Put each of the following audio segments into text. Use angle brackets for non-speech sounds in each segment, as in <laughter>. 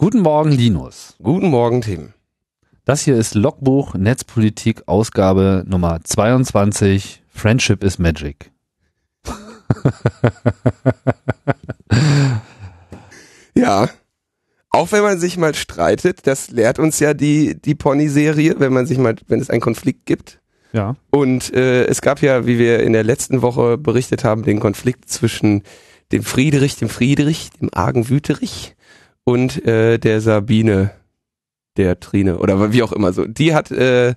Guten Morgen, Linus. Guten Morgen, Tim. Das hier ist Logbuch Netzpolitik Ausgabe Nummer 22. Friendship is Magic. <laughs> ja. Auch wenn man sich mal streitet, das lehrt uns ja die, die Pony-Serie, wenn man sich mal, wenn es einen Konflikt gibt. Ja. Und äh, es gab ja, wie wir in der letzten Woche berichtet haben, den Konflikt zwischen dem Friedrich, dem Friedrich, dem argen Wüterich und äh, der Sabine, der Trine oder wie auch immer so. Die hat, äh,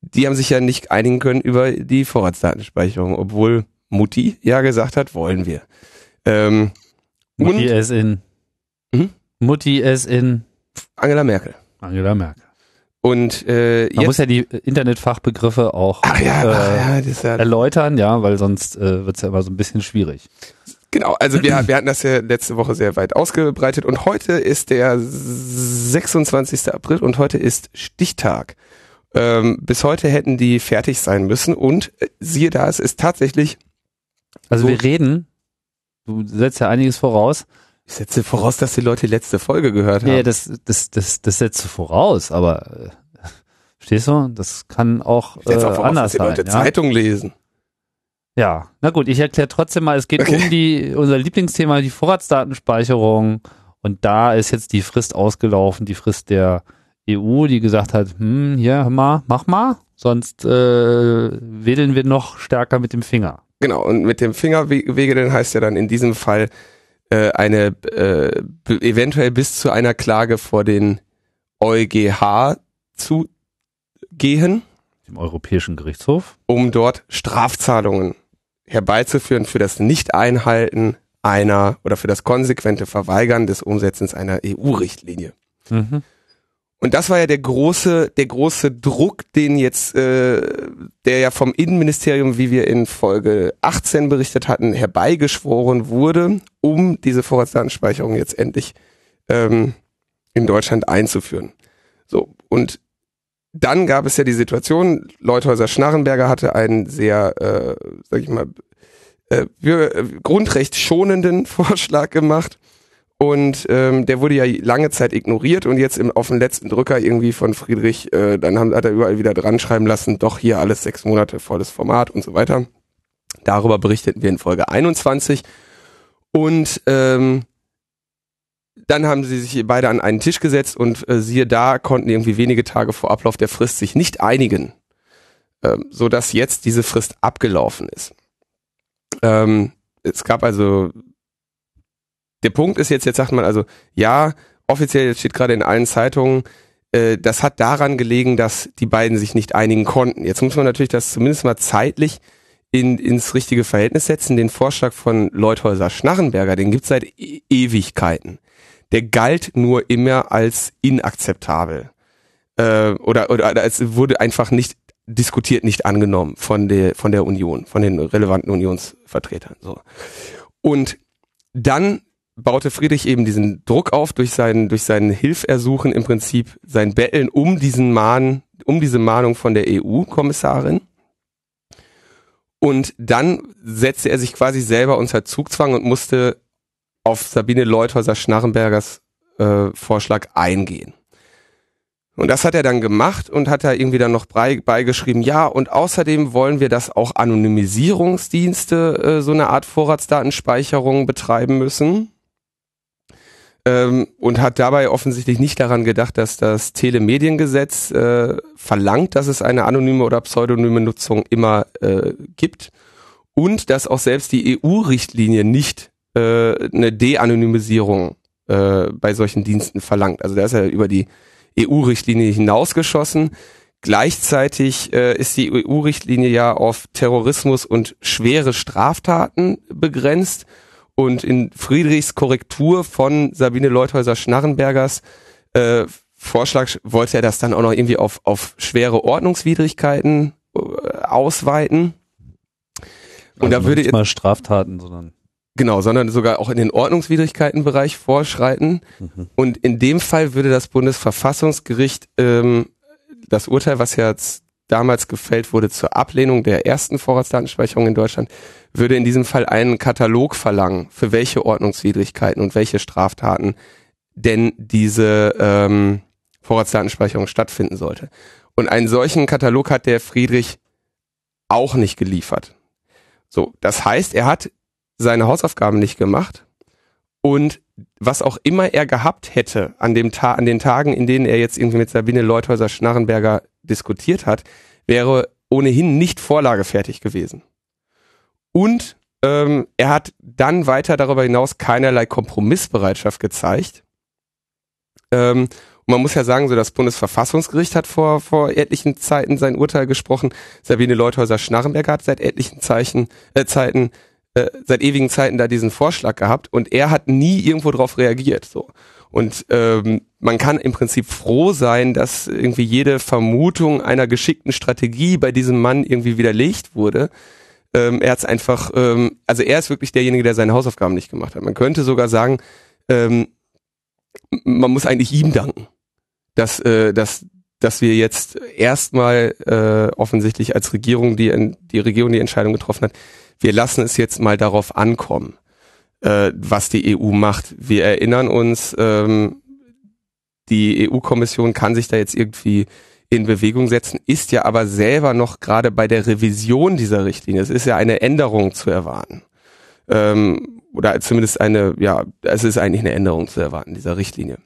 die haben sich ja nicht einigen können über die Vorratsdatenspeicherung, obwohl Mutti ja gesagt hat, wollen wir. Ähm, Mutti ist in. Hm? Mutti ist in. Angela Merkel. Angela Merkel. Und äh, man muss ja die Internetfachbegriffe auch ach ja, äh, ach ja, ja erläutern, ja, weil sonst äh, wird es ja immer so ein bisschen schwierig. Genau, also wir, wir hatten das ja letzte Woche sehr weit ausgebreitet und heute ist der 26. April und heute ist Stichtag. Ähm, bis heute hätten die fertig sein müssen und äh, siehe da, es ist tatsächlich. Also so wir reden, du setzt ja einiges voraus. Ich setze voraus, dass die Leute die letzte Folge gehört haben. Ja, das, das, das, das setzt du voraus, aber äh, verstehst du? Das kann auch, äh, auch voraus, anders dass die Leute sein. Zeitung ja? lesen. Ja, na gut, ich erkläre trotzdem mal, es geht okay. um die, unser Lieblingsthema, die Vorratsdatenspeicherung. Und da ist jetzt die Frist ausgelaufen, die Frist der EU, die gesagt hat, hm, hier, hör mal, mach mal, sonst äh, wedeln wir noch stärker mit dem Finger. Genau, und mit dem Finger wegeln heißt ja dann in diesem Fall äh, eine äh, eventuell bis zu einer Klage vor den EuGH zu gehen. Dem Europäischen Gerichtshof. Um dort Strafzahlungen herbeizuführen für das Nicht-Einhalten einer oder für das konsequente Verweigern des Umsetzens einer EU-Richtlinie. Mhm. Und das war ja der große, der große Druck, den jetzt, äh, der ja vom Innenministerium, wie wir in Folge 18 berichtet hatten, herbeigeschworen wurde, um diese Vorratsdatenspeicherung jetzt endlich ähm, in Deutschland einzuführen. So, und dann gab es ja die Situation, Leuthäuser Schnarrenberger hatte einen sehr, äh, sag ich mal, äh, äh, grundrechtsschonenden <laughs> Vorschlag gemacht. Und ähm, der wurde ja lange Zeit ignoriert und jetzt im, auf den letzten Drücker irgendwie von Friedrich, äh, dann haben, hat er überall wieder dran schreiben lassen, doch hier alles sechs Monate volles Format und so weiter. Darüber berichteten wir in Folge 21. Und ähm, dann haben sie sich beide an einen Tisch gesetzt und äh, siehe da, konnten irgendwie wenige Tage vor Ablauf der Frist sich nicht einigen, ähm, so dass jetzt diese Frist abgelaufen ist. Ähm, es gab also, der Punkt ist jetzt, jetzt sagt man also, ja, offiziell steht gerade in allen Zeitungen, äh, das hat daran gelegen, dass die beiden sich nicht einigen konnten. Jetzt muss man natürlich das zumindest mal zeitlich in, ins richtige Verhältnis setzen. Den Vorschlag von Leuthäuser Schnarrenberger, den gibt's seit e Ewigkeiten der galt nur immer als inakzeptabel. Äh, oder, oder es wurde einfach nicht diskutiert, nicht angenommen von der, von der Union, von den relevanten Unionsvertretern. So. Und dann baute Friedrich eben diesen Druck auf durch seinen, durch seinen Hilfersuchen im Prinzip sein Betteln um diesen Mahn, um diese Mahnung von der EU-Kommissarin. Und dann setzte er sich quasi selber unter Zugzwang und musste auf Sabine Leuthäuser Schnarrenbergers äh, Vorschlag eingehen. Und das hat er dann gemacht und hat da irgendwie dann noch beigeschrieben, ja, und außerdem wollen wir, dass auch Anonymisierungsdienste äh, so eine Art Vorratsdatenspeicherung betreiben müssen. Ähm, und hat dabei offensichtlich nicht daran gedacht, dass das Telemediengesetz äh, verlangt, dass es eine anonyme oder pseudonyme Nutzung immer äh, gibt. Und dass auch selbst die EU-Richtlinie nicht äh, eine De-Anonymisierung äh, bei solchen Diensten verlangt. Also da ist er über die EU-Richtlinie hinausgeschossen. Gleichzeitig äh, ist die EU-Richtlinie ja auf Terrorismus und schwere Straftaten begrenzt. Und in Friedrichs Korrektur von Sabine Leuthäuser-Schnarrenbergers äh, Vorschlag wollte er das dann auch noch irgendwie auf, auf schwere Ordnungswidrigkeiten äh, ausweiten. Und also da würde nicht mal Straftaten, sondern Genau, sondern sogar auch in den Ordnungswidrigkeitenbereich vorschreiten. Mhm. Und in dem Fall würde das Bundesverfassungsgericht ähm, das Urteil, was ja damals gefällt wurde zur Ablehnung der ersten Vorratsdatenspeicherung in Deutschland, würde in diesem Fall einen Katalog verlangen, für welche Ordnungswidrigkeiten und welche Straftaten denn diese ähm, Vorratsdatenspeicherung stattfinden sollte. Und einen solchen Katalog hat der Friedrich auch nicht geliefert. So, das heißt, er hat seine Hausaufgaben nicht gemacht und was auch immer er gehabt hätte an dem Ta an den Tagen, in denen er jetzt irgendwie mit Sabine Leuthäuser Schnarrenberger diskutiert hat, wäre ohnehin nicht vorlagefertig gewesen. Und ähm, er hat dann weiter darüber hinaus keinerlei Kompromissbereitschaft gezeigt. Ähm, und man muss ja sagen, so das Bundesverfassungsgericht hat vor, vor etlichen Zeiten sein Urteil gesprochen. Sabine Leuthäuser-Schnarrenberger hat seit etlichen Zeichen, äh, Zeiten, äh, seit ewigen Zeiten da diesen Vorschlag gehabt und er hat nie irgendwo drauf reagiert. So. Und ähm, man kann im Prinzip froh sein, dass irgendwie jede Vermutung einer geschickten Strategie bei diesem Mann irgendwie widerlegt wurde. Ähm, er hat es einfach, ähm, also er ist wirklich derjenige, der seine Hausaufgaben nicht gemacht hat. Man könnte sogar sagen, ähm, man muss eigentlich ihm danken, dass, äh, dass, dass wir jetzt erstmal äh, offensichtlich als Regierung die, die Regierung die Entscheidung getroffen hat, wir lassen es jetzt mal darauf ankommen, äh, was die EU macht. Wir erinnern uns, ähm, die EU-Kommission kann sich da jetzt irgendwie in Bewegung setzen, ist ja aber selber noch gerade bei der Revision dieser Richtlinie. Es ist ja eine Änderung zu erwarten. Ähm, oder zumindest eine, ja, es ist eigentlich eine Änderung zu erwarten, dieser Richtlinie.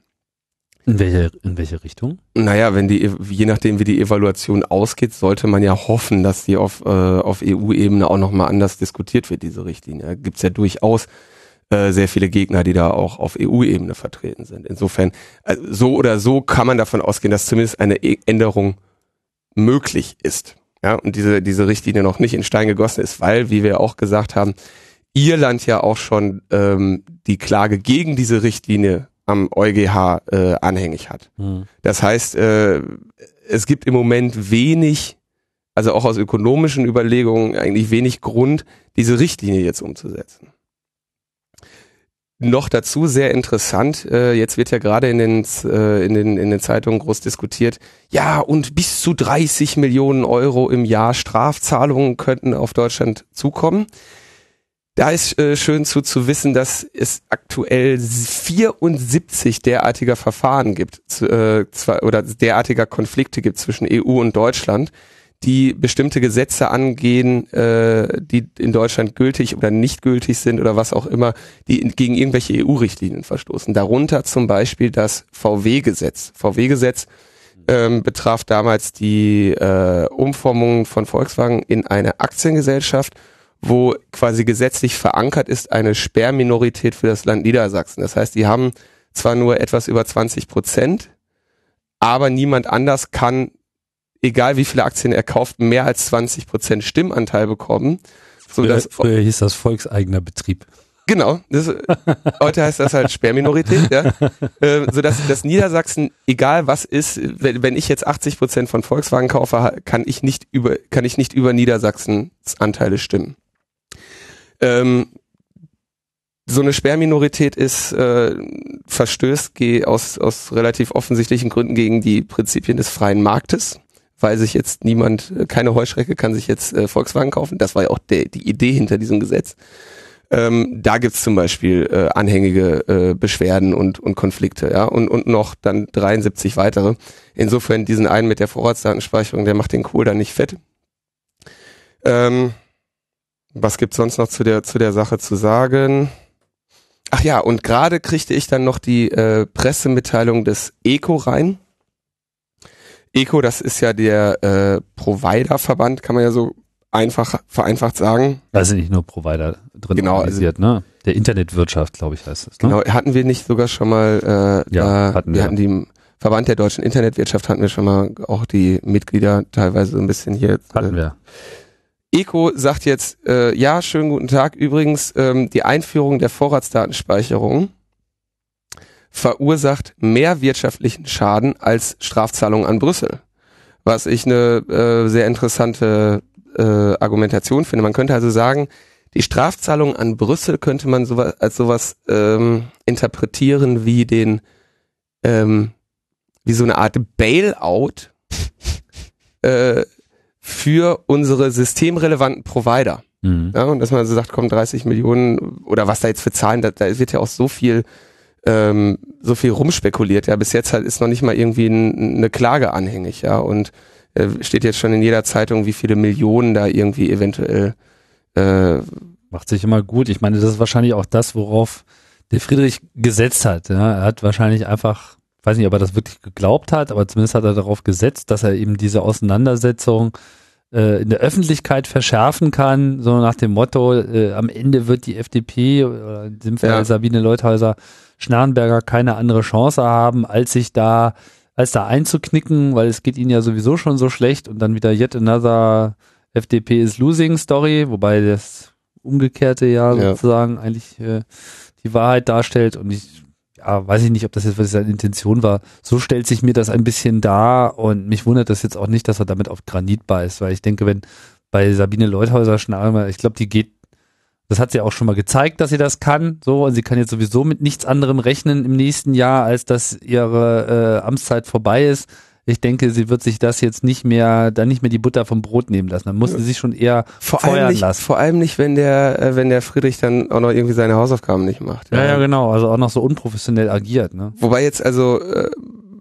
In welche, in welche Richtung? Naja, wenn die, je nachdem wie die Evaluation ausgeht, sollte man ja hoffen, dass die auf, äh, auf EU-Ebene auch nochmal anders diskutiert wird, diese Richtlinie. Da gibt's ja durchaus äh, sehr viele Gegner, die da auch auf EU-Ebene vertreten sind. Insofern, äh, so oder so kann man davon ausgehen, dass zumindest eine e Änderung möglich ist. Ja, und diese, diese Richtlinie noch nicht in Stein gegossen ist, weil, wie wir auch gesagt haben, Irland ja auch schon ähm, die Klage gegen diese Richtlinie am EuGH äh, anhängig hat. Mhm. Das heißt, äh, es gibt im Moment wenig, also auch aus ökonomischen Überlegungen, eigentlich wenig Grund, diese Richtlinie jetzt umzusetzen. Noch dazu sehr interessant, äh, jetzt wird ja gerade in den, äh, in, den, in den Zeitungen groß diskutiert, ja, und bis zu 30 Millionen Euro im Jahr Strafzahlungen könnten auf Deutschland zukommen. Da ist äh, schön zu, zu wissen, dass es aktuell 74 derartiger Verfahren gibt, äh, oder derartiger Konflikte gibt zwischen EU und Deutschland, die bestimmte Gesetze angehen, äh, die in Deutschland gültig oder nicht gültig sind oder was auch immer, die in, gegen irgendwelche EU-Richtlinien verstoßen. Darunter zum Beispiel das VW-Gesetz. VW-Gesetz ähm, betraf damals die äh, Umformung von Volkswagen in eine Aktiengesellschaft wo quasi gesetzlich verankert ist eine Sperrminorität für das Land Niedersachsen. Das heißt, die haben zwar nur etwas über 20 Prozent, aber niemand anders kann, egal wie viele Aktien er kauft, mehr als 20 Prozent Stimmanteil bekommen. So früher, früher hieß das volkseigener Betrieb. Genau, das, heute heißt das halt Sperrminorität, ja. Äh, so dass, dass Niedersachsen, egal was ist, wenn, wenn ich jetzt 80 Prozent von Volkswagen kaufe, kann ich nicht über, kann ich nicht über Niedersachsens Anteile stimmen. Ähm, so eine Sperrminorität ist äh, verstößt aus, aus relativ offensichtlichen Gründen gegen die Prinzipien des freien Marktes, weil sich jetzt niemand, äh, keine Heuschrecke kann sich jetzt äh, Volkswagen kaufen. Das war ja auch der, die Idee hinter diesem Gesetz. Ähm, da gibt's zum Beispiel äh, anhängige äh, Beschwerden und, und Konflikte, ja, und, und noch dann 73 weitere. Insofern diesen einen mit der Vorratsdatenspeicherung, der macht den Kohl dann nicht fett. Ähm, was gibt's sonst noch zu der, zu der Sache zu sagen? Ach ja, und gerade kriegte ich dann noch die äh, Pressemitteilung des ECO rein. ECO, das ist ja der äh, Provider-Verband, kann man ja so einfach vereinfacht sagen. Da sind nicht nur Provider drin genau, also organisiert, also, ne? Der Internetwirtschaft, glaube ich, heißt es. Ne? Genau, hatten wir nicht sogar schon mal, äh, ja, da, hatten wir. wir hatten die Verband der deutschen Internetwirtschaft hatten wir schon mal auch die Mitglieder teilweise so ein bisschen hier. Hatten äh, wir. Eco sagt jetzt, äh, ja, schönen guten Tag. Übrigens, ähm, die Einführung der Vorratsdatenspeicherung verursacht mehr wirtschaftlichen Schaden als Strafzahlungen an Brüssel. Was ich eine äh, sehr interessante äh, Argumentation finde. Man könnte also sagen, die Strafzahlung an Brüssel könnte man sowas, als sowas ähm, interpretieren wie den, ähm, wie so eine Art Bailout <laughs> äh, für unsere systemrelevanten Provider. Mhm. Ja, und dass man so sagt, komm, 30 Millionen oder was da jetzt für Zahlen, da, da wird ja auch so viel ähm, so viel rumspekuliert. Ja, bis jetzt halt ist noch nicht mal irgendwie ein, eine Klage anhängig, ja. Und äh, steht jetzt schon in jeder Zeitung, wie viele Millionen da irgendwie eventuell äh, macht sich immer gut. Ich meine, das ist wahrscheinlich auch das, worauf der Friedrich gesetzt hat. Ja. Er hat wahrscheinlich einfach, weiß nicht, ob er das wirklich geglaubt hat, aber zumindest hat er darauf gesetzt, dass er eben diese Auseinandersetzung äh, in der Öffentlichkeit verschärfen kann, so nach dem Motto, äh, am Ende wird die FDP oder in dem Fall ja. Sabine Leuthäuser Schnarrenberger keine andere Chance haben, als sich da, als da einzuknicken, weil es geht ihnen ja sowieso schon so schlecht und dann wieder yet another FDP is losing Story, wobei das umgekehrte ja, ja. sozusagen eigentlich äh, die Wahrheit darstellt und ich ja, weiß ich nicht, ob das jetzt seine Intention war. So stellt sich mir das ein bisschen dar und mich wundert das jetzt auch nicht, dass er damit auf Granit beißt, weil ich denke, wenn bei Sabine Leuthäuser Schnarmer, ich glaube, die geht, das hat sie auch schon mal gezeigt, dass sie das kann, so, und sie kann jetzt sowieso mit nichts anderem rechnen im nächsten Jahr, als dass ihre äh, Amtszeit vorbei ist ich denke, sie wird sich das jetzt nicht mehr, dann nicht mehr die Butter vom Brot nehmen lassen. Dann muss sie sich schon eher vor feuern nicht, lassen. Vor allem nicht, wenn der, äh, wenn der Friedrich dann auch noch irgendwie seine Hausaufgaben nicht macht. Ja, ja, ja genau. Also auch noch so unprofessionell agiert. Ne? Wobei jetzt also äh,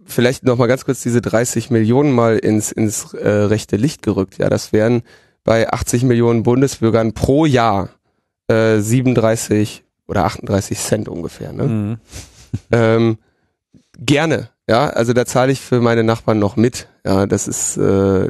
vielleicht noch mal ganz kurz diese 30 Millionen mal ins ins äh, rechte Licht gerückt. Ja, das wären bei 80 Millionen Bundesbürgern pro Jahr äh, 37 oder 38 Cent ungefähr. Ne? Mhm. Ähm, gerne ja, also da zahle ich für meine Nachbarn noch mit. Ja, das ist äh,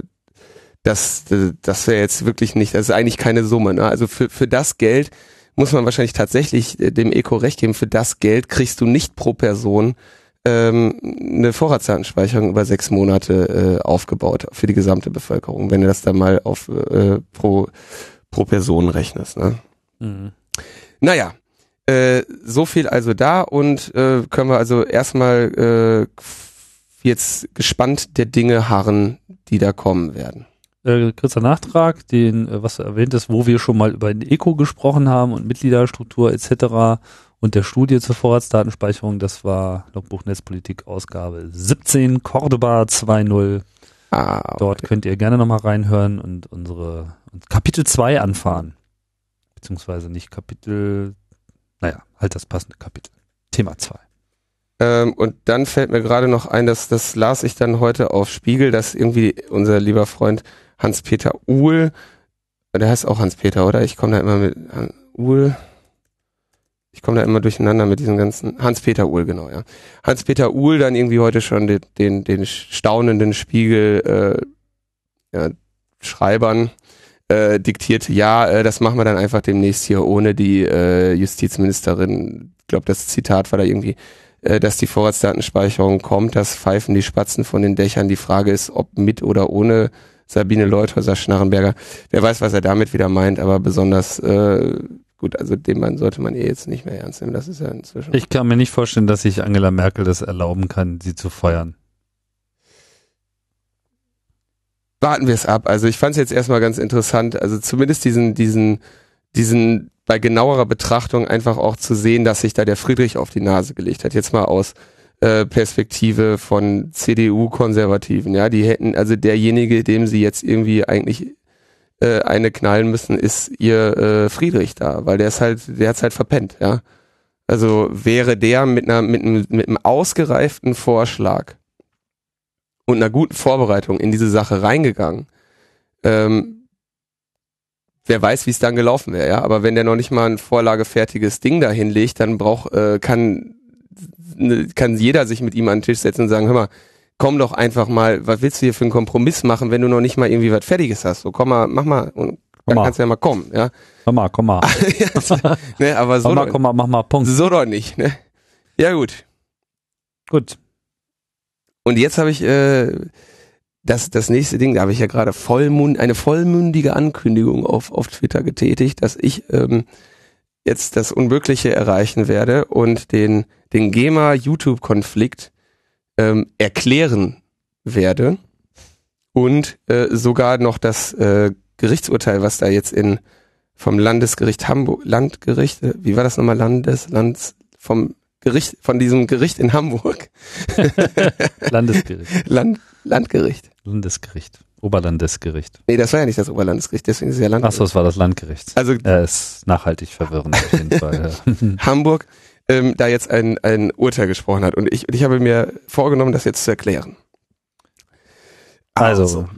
das das wäre jetzt wirklich nicht, das ist eigentlich keine Summe. Ne? Also für für das Geld muss man wahrscheinlich tatsächlich äh, dem Eco recht geben. Für das Geld kriegst du nicht pro Person ähm, eine Vorratsdatenspeicherung über sechs Monate äh, aufgebaut für die gesamte Bevölkerung, wenn du das dann mal auf äh, pro pro Person rechnest. Ne? Mhm. Naja, äh, so viel also da und äh, können wir also erstmal äh, jetzt gespannt der Dinge harren, die da kommen werden. Äh, kurzer Nachtrag, den, äh, was du erwähnt hast, wo wir schon mal über den Eco gesprochen haben und Mitgliederstruktur etc. und der Studie zur Vorratsdatenspeicherung, das war Logbuch Netzpolitik Ausgabe 17, Cordoba 2.0. Ah, okay. Dort könnt ihr gerne nochmal reinhören und unsere Kapitel 2 anfahren. Beziehungsweise nicht Kapitel naja, halt das passende Kapitel. Thema 2. Ähm, und dann fällt mir gerade noch ein, dass das las ich dann heute auf Spiegel, dass irgendwie unser lieber Freund Hans-Peter Uhl, der heißt auch Hans-Peter, oder? Ich komme da immer mit Uhl. Ich komme da immer durcheinander mit diesen ganzen Hans-Peter Uhl, genau, ja. Hans-Peter Uhl dann irgendwie heute schon den, den, den staunenden Spiegel äh, ja, Schreibern äh, diktierte, ja, äh, das machen wir dann einfach demnächst hier ohne die äh, Justizministerin. Ich glaube, das Zitat war da irgendwie, äh, dass die Vorratsdatenspeicherung kommt, das pfeifen die Spatzen von den Dächern. Die Frage ist, ob mit oder ohne Sabine Leuthäuser Schnarrenberger. Wer weiß, was er damit wieder meint, aber besonders äh, gut, also den Mann sollte man eh jetzt nicht mehr ernst nehmen. Das ist ja inzwischen. Ich kann mir nicht vorstellen, dass sich Angela Merkel das erlauben kann, sie zu feuern. Warten wir es ab. Also ich fand es jetzt erstmal ganz interessant, also zumindest diesen, diesen, diesen bei genauerer Betrachtung einfach auch zu sehen, dass sich da der Friedrich auf die Nase gelegt hat. Jetzt mal aus äh, Perspektive von CDU-Konservativen. Ja, die hätten, also derjenige, dem sie jetzt irgendwie eigentlich äh, eine knallen müssen, ist ihr äh, Friedrich da, weil der ist halt, der hat's halt verpennt, ja. Also wäre der mit einer, mit einem, mit einem ausgereiften Vorschlag und einer guten Vorbereitung in diese Sache reingegangen, ähm, wer weiß, wie es dann gelaufen wäre, ja. Aber wenn der noch nicht mal ein vorlagefertiges Ding da hinlegt, dann braucht, äh, kann, ne, kann jeder sich mit ihm an den Tisch setzen und sagen, hör mal, komm doch einfach mal, was willst du hier für einen Kompromiss machen, wenn du noch nicht mal irgendwie was Fertiges hast? So, komm mal, mach mal und dann kannst du ja mal kommen, ja. Komm mal, komm mal. <laughs> ne, aber so komm mal, doch, komm mal, mach mal, Punkt. So doch nicht, ne? Ja, gut. Gut. Und jetzt habe ich äh, das, das nächste Ding, da habe ich ja gerade vollmund, eine vollmündige Ankündigung auf, auf Twitter getätigt, dass ich ähm, jetzt das Unmögliche erreichen werde und den, den GEMA-YouTube-Konflikt ähm, erklären werde und äh, sogar noch das äh, Gerichtsurteil, was da jetzt in vom Landesgericht Hamburg, Landgericht, äh, wie war das nochmal, Landes, Lands, vom Gericht, von diesem Gericht in Hamburg. <laughs> Landesgericht. Land, Landgericht. Landesgericht. Oberlandesgericht. Nee, das war ja nicht das Oberlandesgericht, deswegen ist es ja Landgericht. Achso, es war das Landgericht. Also, er ist nachhaltig verwirrend auf jeden Fall. <laughs> Hamburg ähm, da jetzt ein, ein Urteil gesprochen hat. Und ich, ich habe mir vorgenommen, das jetzt zu erklären. Also, also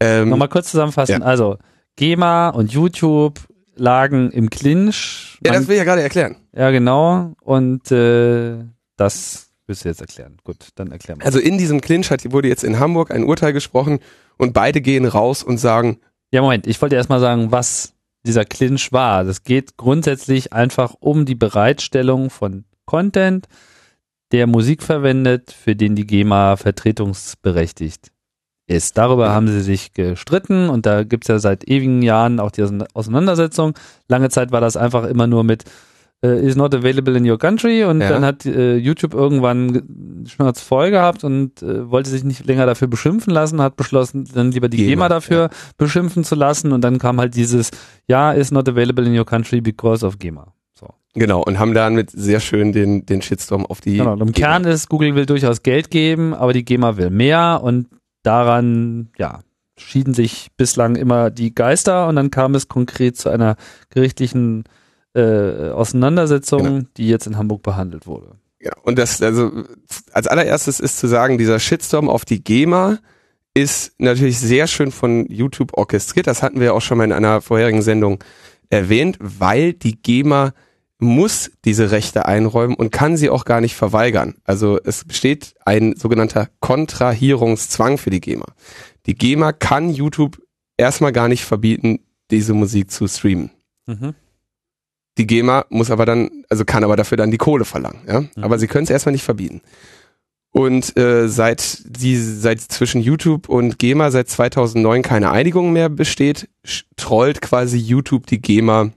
ähm, nochmal kurz zusammenfassen. Ja. Also, GEMA und YouTube lagen im Clinch. Ja, das will ich ja gerade erklären. Ja, genau. Und äh, das willst du jetzt erklären. Gut, dann erklären wir. Also in diesem Clinch hat, wurde jetzt in Hamburg ein Urteil gesprochen und beide gehen raus und sagen. Ja, Moment, ich wollte erstmal sagen, was dieser Clinch war. Das geht grundsätzlich einfach um die Bereitstellung von Content, der Musik verwendet, für den die GEMA vertretungsberechtigt ist. Darüber haben sie sich gestritten und da gibt's ja seit ewigen Jahren auch die Auseinandersetzung. Lange Zeit war das einfach immer nur mit äh, is not available in your country und ja. dann hat äh, YouTube irgendwann Schnurz voll gehabt und äh, wollte sich nicht länger dafür beschimpfen lassen, hat beschlossen, dann lieber die GEMA, GEMA dafür ja. beschimpfen zu lassen und dann kam halt dieses ja, is not available in your country because of GEMA. Genau, und haben damit sehr schön den, den Shitstorm auf die. Genau, im GEMA. Kern ist, Google will durchaus Geld geben, aber die GEMA will mehr und daran, ja, schieden sich bislang immer die Geister und dann kam es konkret zu einer gerichtlichen äh, Auseinandersetzung, genau. die jetzt in Hamburg behandelt wurde. Ja, und das, also als allererstes ist zu sagen, dieser Shitstorm auf die GEMA ist natürlich sehr schön von YouTube orchestriert. Das hatten wir auch schon mal in einer vorherigen Sendung erwähnt, weil die GEMA muss diese Rechte einräumen und kann sie auch gar nicht verweigern. Also es besteht ein sogenannter Kontrahierungszwang für die GEMA. Die GEMA kann YouTube erstmal gar nicht verbieten, diese Musik zu streamen. Mhm. Die GEMA muss aber dann, also kann aber dafür dann die Kohle verlangen, ja. Mhm. Aber sie können es erstmal nicht verbieten. Und äh, seit die seit zwischen YouTube und GEMA seit 2009 keine Einigung mehr besteht, trollt quasi YouTube die GEMA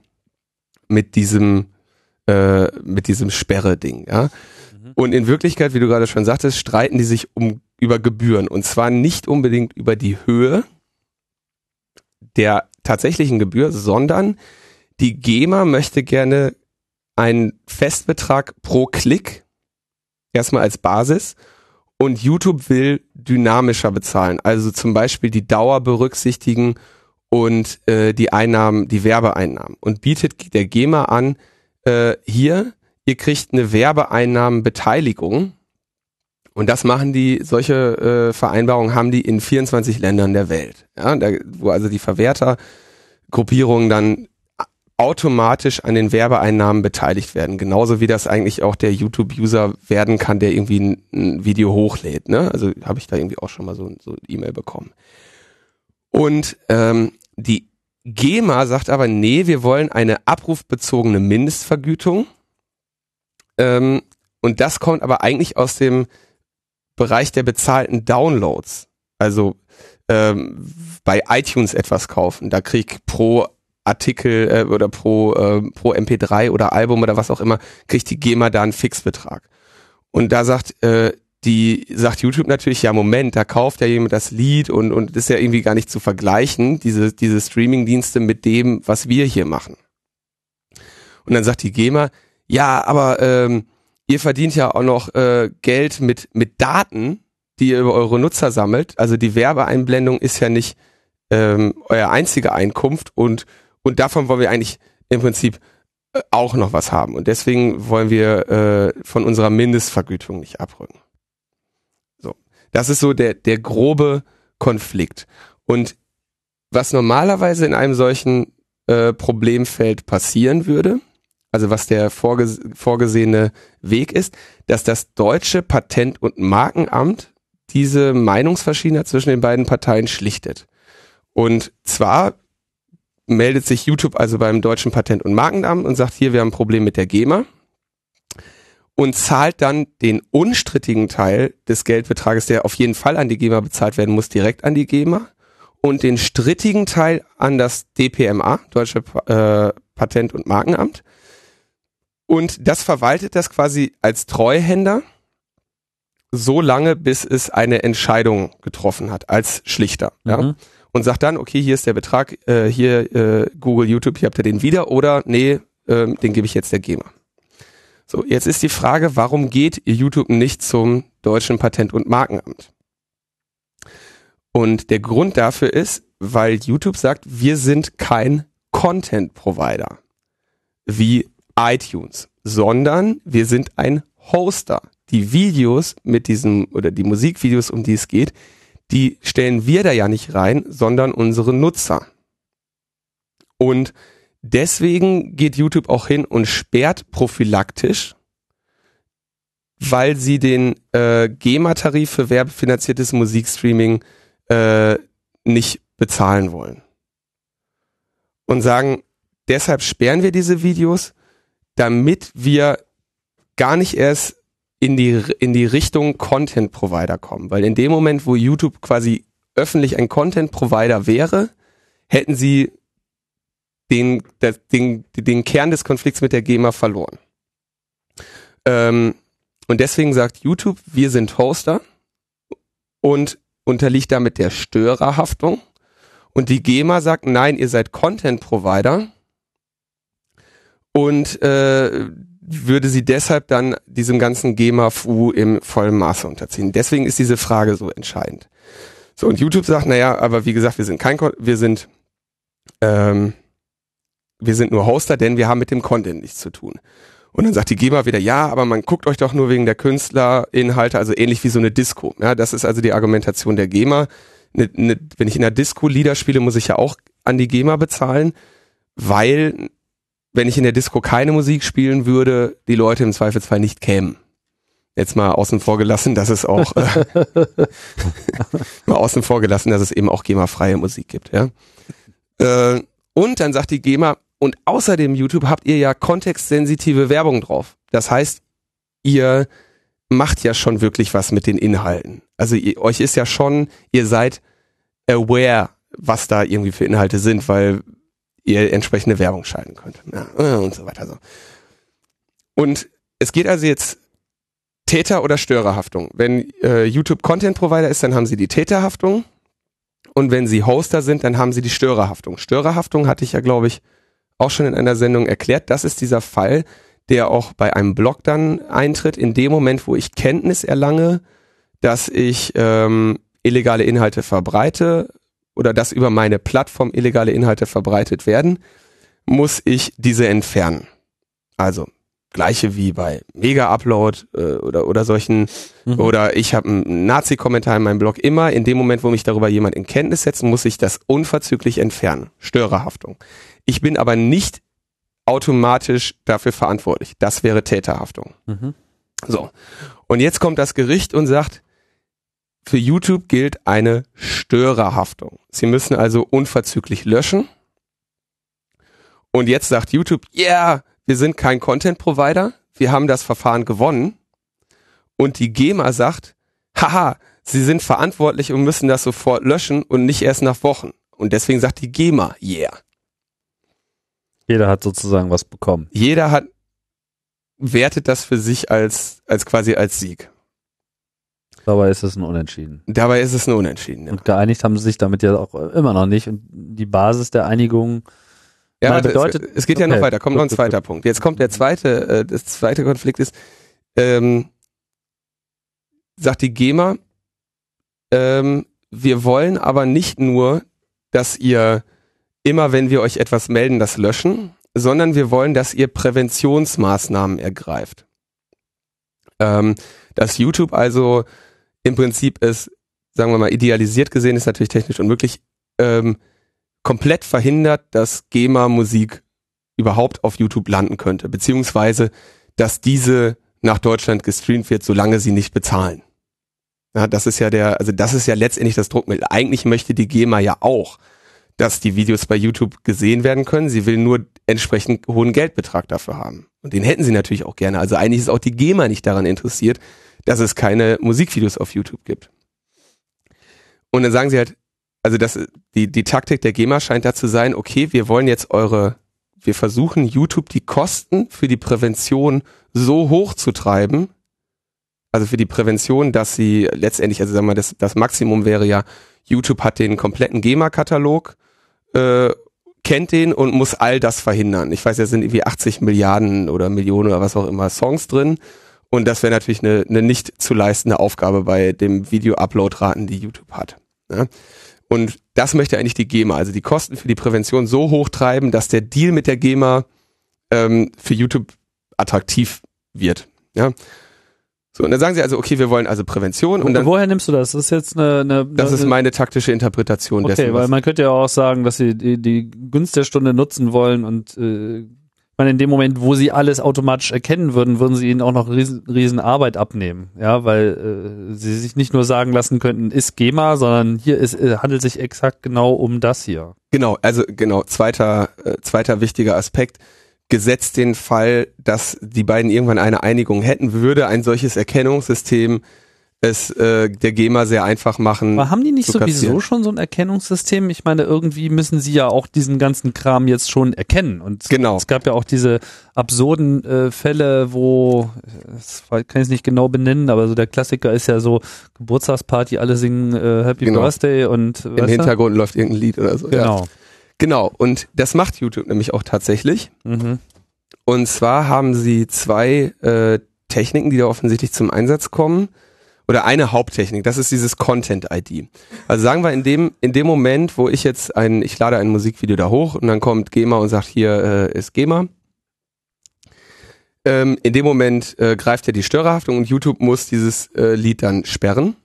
mit diesem äh, mit diesem Sperre-Ding, ja. Mhm. Und in Wirklichkeit, wie du gerade schon sagtest, streiten die sich um über Gebühren und zwar nicht unbedingt über die Höhe der tatsächlichen Gebühr, sondern die GEMA möchte gerne einen Festbetrag pro Klick erstmal als Basis und YouTube will dynamischer bezahlen, also zum Beispiel die Dauer berücksichtigen und äh, die Einnahmen, die Werbeeinnahmen und bietet der GEMA an, äh, hier, ihr kriegt eine Werbeeinnahmenbeteiligung. Und das machen die, solche äh, Vereinbarungen haben die in 24 Ländern der Welt. Ja, da, wo also die Verwertergruppierungen dann automatisch an den Werbeeinnahmen beteiligt werden. Genauso wie das eigentlich auch der YouTube-User werden kann, der irgendwie ein, ein Video hochlädt. Ne? Also habe ich da irgendwie auch schon mal so, so E-Mail bekommen. Und ähm, die GEMA sagt aber, nee, wir wollen eine abrufbezogene Mindestvergütung. Ähm, und das kommt aber eigentlich aus dem Bereich der bezahlten Downloads. Also ähm, bei iTunes etwas kaufen. Da krieg pro Artikel äh, oder pro, äh, pro MP3 oder Album oder was auch immer, kriegt die GEMA da einen Fixbetrag. Und da sagt äh, die sagt YouTube natürlich, ja Moment, da kauft ja jemand das Lied und, und ist ja irgendwie gar nicht zu vergleichen, diese, diese Streaming-Dienste mit dem, was wir hier machen. Und dann sagt die GEMA, ja, aber ähm, ihr verdient ja auch noch äh, Geld mit, mit Daten, die ihr über eure Nutzer sammelt. Also die Werbeeinblendung ist ja nicht ähm, euer einzige Einkunft und, und davon wollen wir eigentlich im Prinzip äh, auch noch was haben. Und deswegen wollen wir äh, von unserer Mindestvergütung nicht abrücken. Das ist so der, der grobe Konflikt. Und was normalerweise in einem solchen äh, Problemfeld passieren würde, also was der vorges vorgesehene Weg ist, dass das deutsche Patent- und Markenamt diese Meinungsverschiedenheit zwischen den beiden Parteien schlichtet. Und zwar meldet sich YouTube also beim deutschen Patent- und Markenamt und sagt, hier, wir haben ein Problem mit der GEMA und zahlt dann den unstrittigen Teil des Geldbetrages, der auf jeden Fall an die GEMA bezahlt werden muss, direkt an die GEMA und den strittigen Teil an das DPMA, Deutsche äh, Patent- und Markenamt. Und das verwaltet das quasi als Treuhänder so lange, bis es eine Entscheidung getroffen hat, als Schlichter. Mhm. Ja? Und sagt dann, okay, hier ist der Betrag, äh, hier äh, Google, YouTube, hier habt ihr den wieder oder nee, äh, den gebe ich jetzt der GEMA. So, jetzt ist die Frage, warum geht YouTube nicht zum deutschen Patent- und Markenamt? Und der Grund dafür ist, weil YouTube sagt, wir sind kein Content Provider wie iTunes, sondern wir sind ein Hoster. Die Videos mit diesem oder die Musikvideos, um die es geht, die stellen wir da ja nicht rein, sondern unsere Nutzer. Und deswegen geht YouTube auch hin und sperrt prophylaktisch, weil sie den äh, GEMA-Tarif für werbefinanziertes Musikstreaming äh, nicht bezahlen wollen. Und sagen, deshalb sperren wir diese Videos, damit wir gar nicht erst in die, in die Richtung Content Provider kommen. Weil in dem Moment, wo YouTube quasi öffentlich ein Content Provider wäre, hätten sie den, den, den Kern des Konflikts mit der GEMA verloren. Ähm, und deswegen sagt YouTube, wir sind Hoster und unterliegt damit der Störerhaftung. Und die GEMA sagt, nein, ihr seid Content Provider und äh, würde sie deshalb dann diesem ganzen GEMA-Fu im vollen Maße unterziehen. Deswegen ist diese Frage so entscheidend. So, und YouTube sagt, naja, aber wie gesagt, wir sind kein, wir sind, ähm, wir sind nur Hoster, denn wir haben mit dem Content nichts zu tun. Und dann sagt die GEMA wieder, ja, aber man guckt euch doch nur wegen der Künstlerinhalte, also ähnlich wie so eine Disco. Ja, das ist also die Argumentation der GEMA. Ne, ne, wenn ich in einer Disco Lieder spiele, muss ich ja auch an die GEMA bezahlen, weil wenn ich in der Disco keine Musik spielen würde, die Leute im Zweifelsfall nicht kämen. Jetzt mal außen vor gelassen, dass es auch äh, <laughs> mal außen vor gelassen, dass es eben auch GEMA-freie Musik gibt, ja. Äh, und dann sagt die GEMA, und außerdem YouTube habt ihr ja kontextsensitive Werbung drauf. Das heißt, ihr macht ja schon wirklich was mit den Inhalten. Also ihr, euch ist ja schon, ihr seid aware, was da irgendwie für Inhalte sind, weil ihr entsprechende Werbung schalten könnt. Ja, und so weiter. So. Und es geht also jetzt Täter- oder Störerhaftung. Wenn äh, YouTube Content Provider ist, dann haben sie die Täterhaftung. Und wenn sie Hoster sind, dann haben sie die Störerhaftung. Störerhaftung hatte ich ja, glaube ich, auch schon in einer Sendung erklärt. Das ist dieser Fall, der auch bei einem Blog dann eintritt, in dem Moment, wo ich Kenntnis erlange, dass ich ähm, illegale Inhalte verbreite, oder dass über meine Plattform illegale Inhalte verbreitet werden, muss ich diese entfernen. Also gleiche wie bei Mega-Upload äh, oder, oder solchen, mhm. oder ich habe einen Nazi-Kommentar in meinem Blog immer, in dem Moment, wo mich darüber jemand in Kenntnis setzt, muss ich das unverzüglich entfernen. Störerhaftung. Ich bin aber nicht automatisch dafür verantwortlich. Das wäre Täterhaftung. Mhm. So. Und jetzt kommt das Gericht und sagt, für YouTube gilt eine Störerhaftung. Sie müssen also unverzüglich löschen. Und jetzt sagt YouTube, ja, yeah, wir sind kein Content Provider, wir haben das Verfahren gewonnen. Und die GEMA sagt, haha, sie sind verantwortlich und müssen das sofort löschen und nicht erst nach Wochen. Und deswegen sagt die GEMA, yeah. Jeder hat sozusagen was bekommen. Jeder hat, wertet das für sich als, als quasi als Sieg. Dabei ist es ein Unentschieden. Dabei ist es ein Unentschieden. Ja. Und geeinigt haben sie sich damit ja auch immer noch nicht. Und die Basis der Einigung ja, warte, bedeutet. Es, es geht okay. ja noch weiter. Kommt noch ein zweiter Punkt. Jetzt kommt der zweite. Äh, das zweite Konflikt ist, ähm, sagt die GEMA, ähm, wir wollen aber nicht nur, dass ihr immer, wenn wir euch etwas melden, das löschen, sondern wir wollen, dass ihr Präventionsmaßnahmen ergreift. Ähm, dass YouTube also im Prinzip es, sagen wir mal, idealisiert gesehen ist natürlich technisch unmöglich, ähm, komplett verhindert, dass GEMA-Musik überhaupt auf YouTube landen könnte, beziehungsweise dass diese nach Deutschland gestreamt wird, solange sie nicht bezahlen. Ja, das ist ja der, also das ist ja letztendlich das Druckmittel. Eigentlich möchte die GEMA ja auch, dass die Videos bei YouTube gesehen werden können. Sie will nur entsprechend hohen Geldbetrag dafür haben. Und den hätten sie natürlich auch gerne. Also eigentlich ist auch die GEMA nicht daran interessiert, dass es keine Musikvideos auf YouTube gibt. Und dann sagen sie halt, also das, die, die Taktik der GEMA scheint da zu sein, okay, wir wollen jetzt eure, wir versuchen YouTube die Kosten für die Prävention so hoch zu treiben, also für die Prävention, dass sie letztendlich, also sagen wir mal, das, das Maximum wäre ja, YouTube hat den kompletten GEMA-Katalog, äh, kennt den und muss all das verhindern. Ich weiß, da sind irgendwie 80 Milliarden oder Millionen oder was auch immer Songs drin und das wäre natürlich eine, eine nicht zu leistende Aufgabe bei dem Video-Upload-Raten, die YouTube hat. Ja? Und das möchte eigentlich die GEMA, also die Kosten für die Prävention so hoch treiben, dass der Deal mit der GEMA ähm, für YouTube attraktiv wird. Ja. So, und dann sagen sie also, okay, wir wollen also Prävention. Und dann, Woher nimmst du das? Das ist jetzt eine, eine das ist meine taktische Interpretation okay, dessen. weil man könnte ja auch sagen, dass sie die, die Gunst der Stunde nutzen wollen und äh, meine, in dem Moment, wo sie alles automatisch erkennen würden, würden sie ihnen auch noch riesen, riesen Arbeit abnehmen. Ja, weil äh, sie sich nicht nur sagen lassen könnten, ist GEMA, sondern hier ist, äh, handelt sich exakt genau um das hier. Genau, also genau, zweiter, äh, zweiter wichtiger Aspekt. Gesetzt den Fall, dass die beiden irgendwann eine Einigung hätten, würde ein solches Erkennungssystem es äh, der GEMA sehr einfach machen. Aber haben die nicht sowieso schon so ein Erkennungssystem? Ich meine, irgendwie müssen sie ja auch diesen ganzen Kram jetzt schon erkennen. Und es- Genau. es gab ja auch diese absurden äh, Fälle, wo, äh, das kann ich es nicht genau benennen, aber so der Klassiker ist ja so Geburtstagsparty, alle singen äh, Happy Genau. Birthday und Im? Hintergrund läuft irgendein Lied oder so. Ja. Genau. Genau, und das macht YouTube nämlich auch tatsächlich. Mhm. Und zwar haben sie zwei äh, Techniken, die da offensichtlich zum Einsatz kommen. Oder eine Haupttechnik, das ist dieses Content-ID. Also sagen wir, in dem, in dem Moment, wo ich jetzt ein, ich lade ein Musikvideo da hoch und dann kommt GEMA und sagt, hier äh, ist GEMA. Ähm, in dem Moment äh, greift ja die Störerhaftung und YouTube muss dieses äh, Lied dann sperren.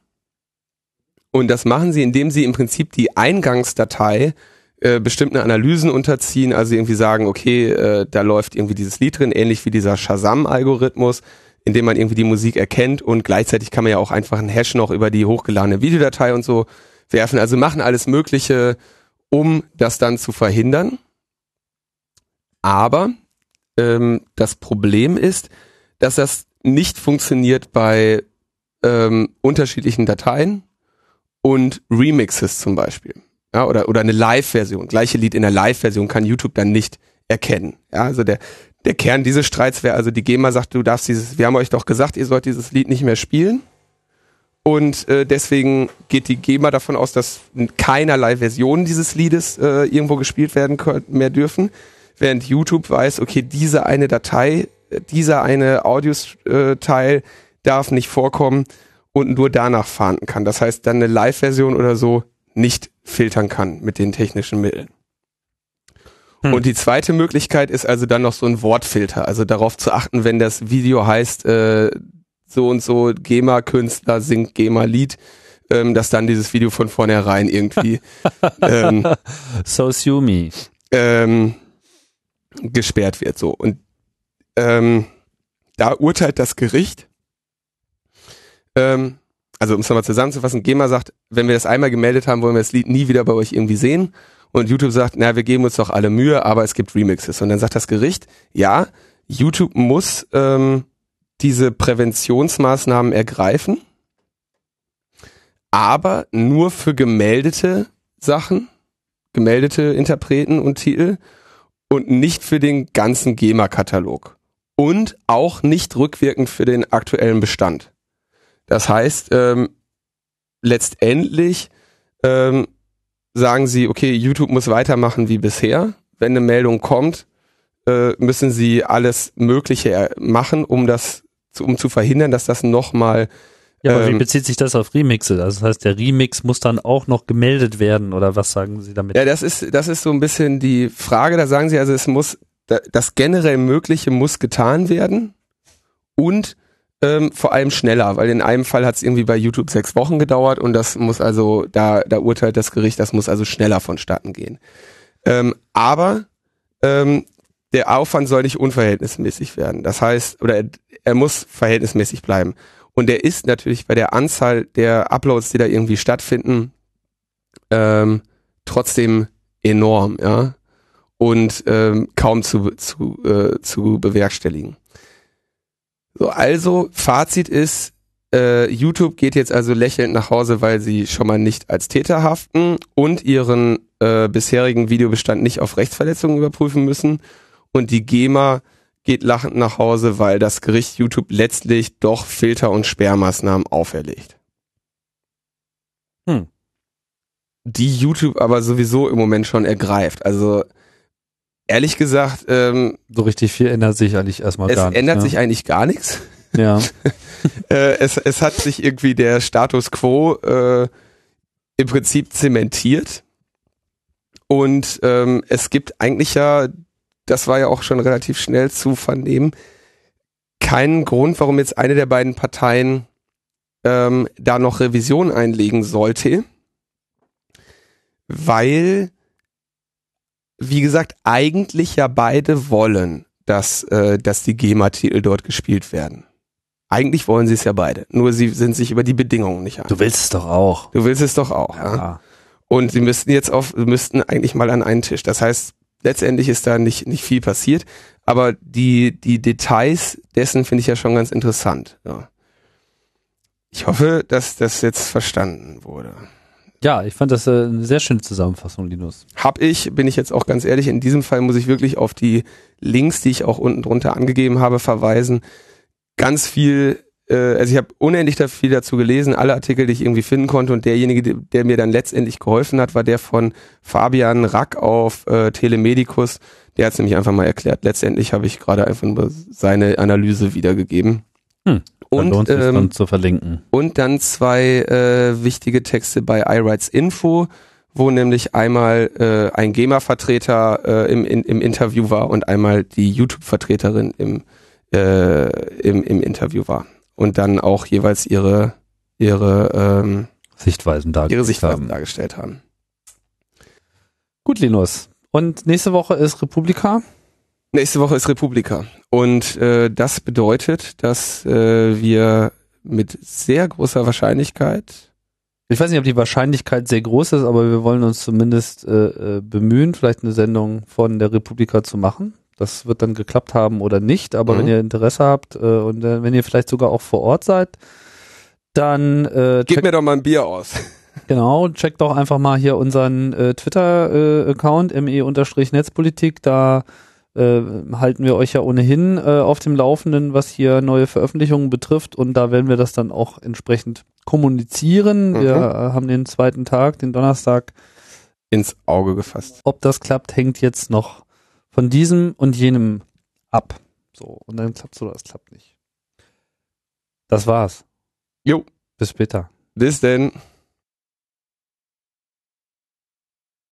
Und das machen sie, indem sie im Prinzip die Eingangsdatei äh, bestimmten Analysen unterziehen, also irgendwie sagen, okay, äh, da läuft irgendwie dieses Lied drin, ähnlich wie dieser Shazam-Algorithmus, in dem man irgendwie die Musik erkennt und gleichzeitig kann man ja auch einfach einen Hash noch über die hochgeladene Videodatei und so werfen. Also machen alles Mögliche, um das dann zu verhindern. Aber ähm, das Problem ist, dass das nicht funktioniert bei ähm, unterschiedlichen Dateien und Remixes zum Beispiel. Ja, oder, oder eine Live-Version. Gleiche Lied in der Live-Version kann YouTube dann nicht erkennen. Ja, also der, der Kern dieses Streits wäre also, die GEMA sagt, du darfst dieses, wir haben euch doch gesagt, ihr sollt dieses Lied nicht mehr spielen. Und äh, deswegen geht die GEMA davon aus, dass keinerlei Versionen dieses Liedes äh, irgendwo gespielt werden können, mehr dürfen. Während YouTube weiß, okay, diese eine Datei, äh, dieser eine Audioteil darf nicht vorkommen und nur danach fahnden kann. Das heißt, dann eine Live-Version oder so nicht filtern kann mit den technischen Mitteln. Hm. Und die zweite Möglichkeit ist also dann noch so ein Wortfilter, also darauf zu achten, wenn das Video heißt, äh, so und so GEMA-Künstler singt GEMA-Lied, ähm, dass dann dieses Video von vornherein irgendwie <laughs> ähm, So sue me. ähm, gesperrt wird. So und ähm, da urteilt das Gericht. Ähm, also um es nochmal zusammenzufassen, GEMA sagt, wenn wir das einmal gemeldet haben, wollen wir das Lied nie wieder bei euch irgendwie sehen. Und YouTube sagt, na, wir geben uns doch alle Mühe, aber es gibt Remixes. Und dann sagt das Gericht, ja, YouTube muss ähm, diese Präventionsmaßnahmen ergreifen, aber nur für gemeldete Sachen, gemeldete Interpreten und Titel und nicht für den ganzen GEMA-Katalog. Und auch nicht rückwirkend für den aktuellen Bestand. Das heißt, ähm, letztendlich ähm, sagen sie, okay, YouTube muss weitermachen wie bisher. Wenn eine Meldung kommt, äh, müssen sie alles Mögliche er- machen, um das, zu, um zu verhindern, dass das nochmal Ja, aber wie Ähm, bezieht sich das auf Remixe? Also das heißt, der Remix muss dann auch noch gemeldet werden oder was sagen Sie damit? Ja, das ist, das ist so ein bisschen die Frage. Da sagen sie also, es muss, da- das generell Mögliche muss getan werden und ähm, vor allem schneller, weil in einem Fall hat es irgendwie bei YouTube sechs Wochen gedauert und das muss also, da, da urteilt das Gericht, das muss also schneller vonstatten gehen. Ähm, aber ähm, der Aufwand soll nicht unverhältnismäßig werden. Das heißt, oder er, er muss verhältnismäßig bleiben. Und der ist natürlich bei der Anzahl der Uploads, die da irgendwie stattfinden, ähm, trotzdem enorm, ja. Und ähm, kaum zu, zu, äh, zu bewerkstelligen. So, also, Fazit ist, äh, YouTube geht jetzt also lächelnd nach Hause, weil sie schon mal nicht als Täter haften und ihren äh, bisherigen Videobestand nicht auf Rechtsverletzungen überprüfen müssen. Und die GEMA geht lachend nach Hause, weil das Gericht YouTube letztlich doch Filter- und Sperrmaßnahmen auferlegt. Hm. Die YouTube aber sowieso im Moment schon ergreift. Also ehrlich gesagt, ähm, So richtig viel ändert sich eigentlich erstmal es gar nicht. ändert ne? sich eigentlich gar nichts. <laughs> Ja. <laughs> Äh, es, es hat sich irgendwie der Status quo äh, im Prinzip zementiert. Und ähm, es gibt eigentlich ja, das war ja auch schon relativ schnell zu vernehmen, keinen Grund, warum jetzt eine der beiden Parteien ähm, da noch Revision einlegen sollte, weil, wie gesagt, eigentlich ja beide wollen, dass, äh, dass die GEMA-Titel dort gespielt werden. Eigentlich wollen sie es ja beide, nur sie sind sich über die Bedingungen nicht einig. Du willst es doch auch. Du willst es doch auch. Ja. ja. Und sie müssten jetzt auf, müssten eigentlich mal an einen Tisch. Das heißt, letztendlich ist da nicht, nicht viel passiert, aber die, die Details dessen finde ich ja schon ganz interessant. Ja. Ich hoffe, dass das jetzt verstanden wurde. Ja, ich fand das äh, eine sehr schöne Zusammenfassung, Linus. Hab ich, bin ich jetzt auch ganz ehrlich, in diesem Fall muss ich wirklich auf die Links, die ich auch unten drunter angegeben habe, verweisen. Ganz viel, äh, also ich habe unendlich viel dazu gelesen, alle Artikel, die ich irgendwie finden konnte und derjenige, der mir dann letztendlich geholfen hat, war der von Fabian Rack auf äh, Telemedicus. Der hat es nämlich einfach mal erklärt. Letztendlich habe ich gerade einfach nur seine Analyse wiedergegeben. Hm und, ähm, zu verlinken. Und dann zwei äh, wichtige Texte bei iRights Info, wo nämlich einmal äh, ein GEMA-Vertreter äh, im, in, im Interview war und einmal die YouTube-Vertreterin im, äh, im, im Interview war. Und dann auch jeweils ihre, ihre ähm, Sichtweisen, dargestellt, ihre Sichtweisen haben. dargestellt haben. Gut, Linus. Und nächste Woche ist Republika. Nächste Woche ist Republika. Und äh, das bedeutet, dass äh, wir mit sehr großer Wahrscheinlichkeit. Ich weiß nicht, ob die Wahrscheinlichkeit sehr groß ist, aber wir wollen uns zumindest äh, äh, bemühen, vielleicht eine Sendung von der Republika zu machen. Das wird dann geklappt haben oder nicht, aber mhm. wenn ihr Interesse habt äh, und äh, wenn ihr vielleicht sogar auch vor Ort seid, dann äh, Gebt mir doch mal ein Bier aus. <laughs> Genau, checkt doch einfach mal hier unseren äh, Twitter-Account, äh, me-netzpolitik, da äh, halten wir euch ja ohnehin äh, auf dem Laufenden, was hier neue Veröffentlichungen betrifft und da werden wir das dann auch entsprechend kommunizieren. Mhm. Wir äh, haben den zweiten Tag, den Donnerstag ins Auge gefasst. Ob das klappt, hängt jetzt noch von diesem und jenem ab. So, und dann klappt es oder es klappt nicht. Das war's. Jo. Bis später. Bis denn.